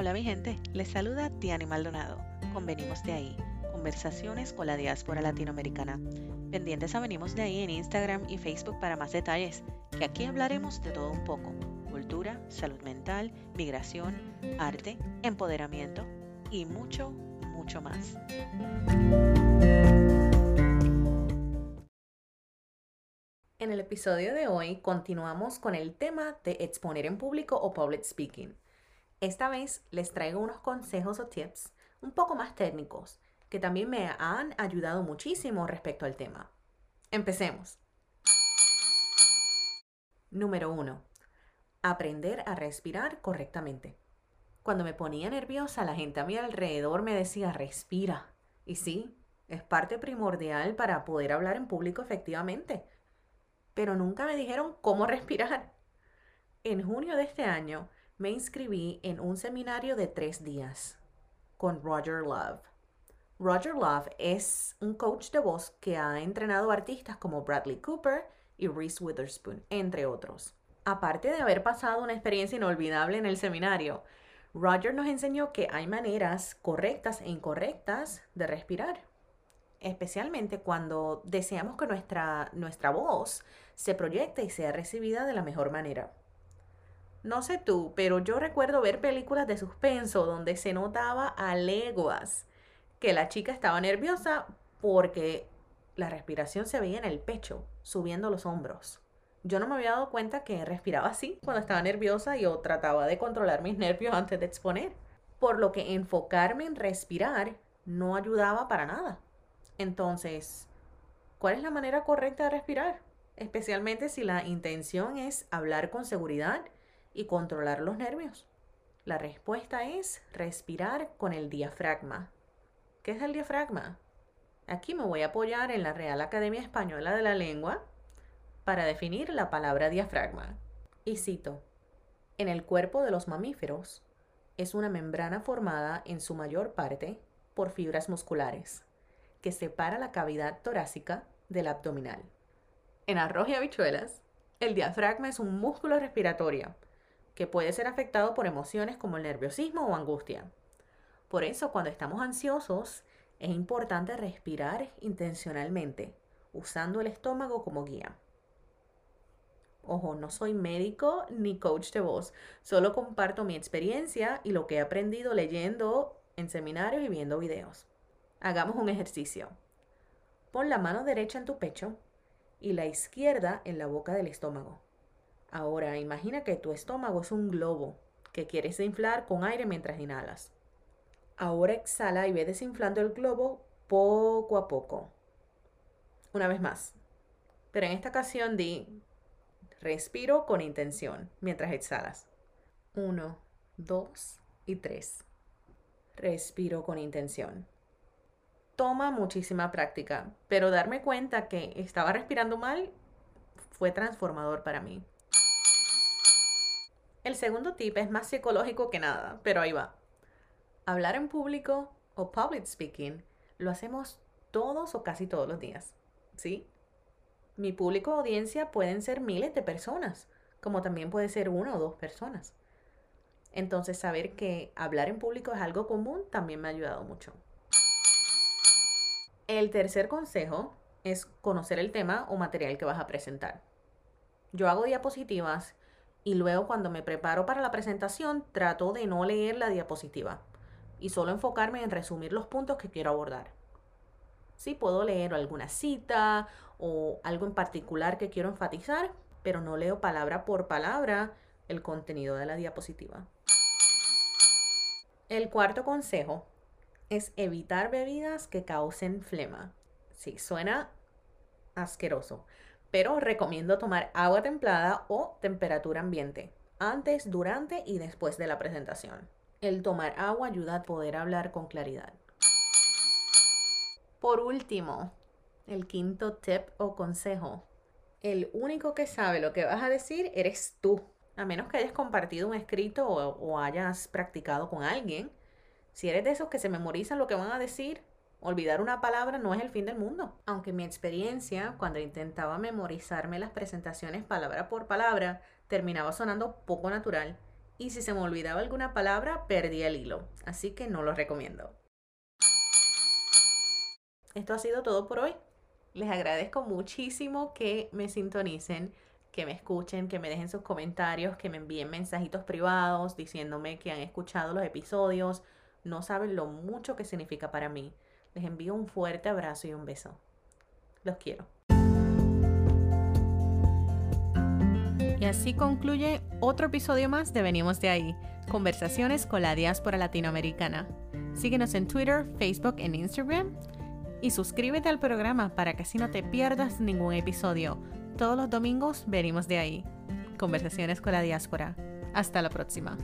Hola mi gente, les saluda Tiani Maldonado. Convenimos de ahí, conversaciones con la diáspora latinoamericana. Pendientes a Venimos de ahí en Instagram y Facebook para más detalles, que aquí hablaremos de todo un poco. Cultura, salud mental, migración, arte, empoderamiento y mucho, mucho más. En el episodio de hoy continuamos con el tema de exponer en público o public speaking. Esta vez les traigo unos consejos o tips un poco más técnicos que también me han ayudado muchísimo respecto al tema. Empecemos. Número 1. Aprender a respirar correctamente. Cuando me ponía nerviosa, la gente a mi alrededor me decía, respira. Y sí, es parte primordial para poder hablar en público efectivamente. Pero nunca me dijeron cómo respirar. En junio de este año, me inscribí en un seminario de tres días con Roger Love. Roger Love es un coach de voz que ha entrenado artistas como Bradley Cooper y Reese Witherspoon, entre otros. Aparte de haber pasado una experiencia inolvidable en el seminario, Roger nos enseñó que hay maneras correctas e incorrectas de respirar, especialmente cuando deseamos que nuestra, nuestra voz se proyecte y sea recibida de la mejor manera. No sé tú, pero yo recuerdo ver películas de suspenso donde se notaba a leguas que la chica estaba nerviosa porque la respiración se veía en el pecho, subiendo los hombros. Yo no me había dado cuenta que respiraba así cuando estaba nerviosa y yo trataba de controlar mis nervios antes de exponer. Por lo que enfocarme en respirar no ayudaba para nada. Entonces, ¿cuál es la manera correcta de respirar? Especialmente si la intención es hablar con seguridad y controlar los nervios? La respuesta es respirar con el diafragma. ¿Qué es el diafragma? Aquí me voy a apoyar en la Real Academia Española de la Lengua para definir la palabra diafragma. Y cito, en el cuerpo de los mamíferos es una membrana formada en su mayor parte por fibras musculares que separa la cavidad torácica del abdominal. En arroz y habichuelas, el diafragma es un músculo respiratorio que puede ser afectado por emociones como el nerviosismo o angustia. Por eso, cuando estamos ansiosos, es importante respirar intencionalmente, usando el estómago como guía. Ojo, no soy médico ni coach de voz, solo comparto mi experiencia y lo que he aprendido leyendo en seminarios y viendo videos. Hagamos un ejercicio. Pon la mano derecha en tu pecho y la izquierda en la boca del estómago. Ahora imagina que tu estómago es un globo que quieres inflar con aire mientras inhalas. Ahora exhala y ve desinflando el globo poco a poco. Una vez más. Pero en esta ocasión di respiro con intención mientras exhalas. Uno, dos y tres. Respiro con intención. Toma muchísima práctica, pero darme cuenta que estaba respirando mal fue transformador para mí. El segundo tip es más psicológico que nada, pero ahí va. Hablar en público o public speaking lo hacemos todos o casi todos los días, ¿sí? Mi público audiencia pueden ser miles de personas, como también puede ser una o dos personas. Entonces saber que hablar en público es algo común también me ha ayudado mucho. El tercer consejo es conocer el tema o material que vas a presentar. Yo hago diapositivas y luego cuando me preparo para la presentación trato de no leer la diapositiva y solo enfocarme en resumir los puntos que quiero abordar. Sí puedo leer alguna cita o algo en particular que quiero enfatizar, pero no leo palabra por palabra el contenido de la diapositiva. El cuarto consejo es evitar bebidas que causen flema. Sí, suena asqueroso, pero recomiendo tomar agua templada o temperatura ambiente antes, durante y después de la presentación. El tomar agua ayuda a poder hablar con claridad. Por último, el quinto tip o consejo. El único que sabe lo que vas a decir eres tú. A menos que hayas compartido un escrito o, hayas practicado con alguien. Si eres de esos que se memorizan lo que van a decir, Olvidar una palabra no es el fin del mundo. Aunque mi experiencia, cuando intentaba memorizarme las presentaciones palabra por palabra, terminaba sonando poco natural y si se me olvidaba alguna palabra, perdí el hilo, así que no lo recomiendo. Esto ha sido todo por hoy. Les agradezco muchísimo que me sintonicen, que me escuchen, que me dejen sus comentarios, que me envíen mensajitos privados diciéndome que han escuchado los episodios. No saben lo mucho que significa para mí. Les envío un fuerte abrazo y un beso. Los quiero. Y así concluye otro episodio más de Venimos de ahí, conversaciones con la diáspora latinoamericana. Síguenos en Twitter, Facebook e Instagram y suscríbete al programa para que así no te pierdas ningún episodio. Todos los domingos venimos de ahí. Conversaciones con la diáspora. Hasta la próxima.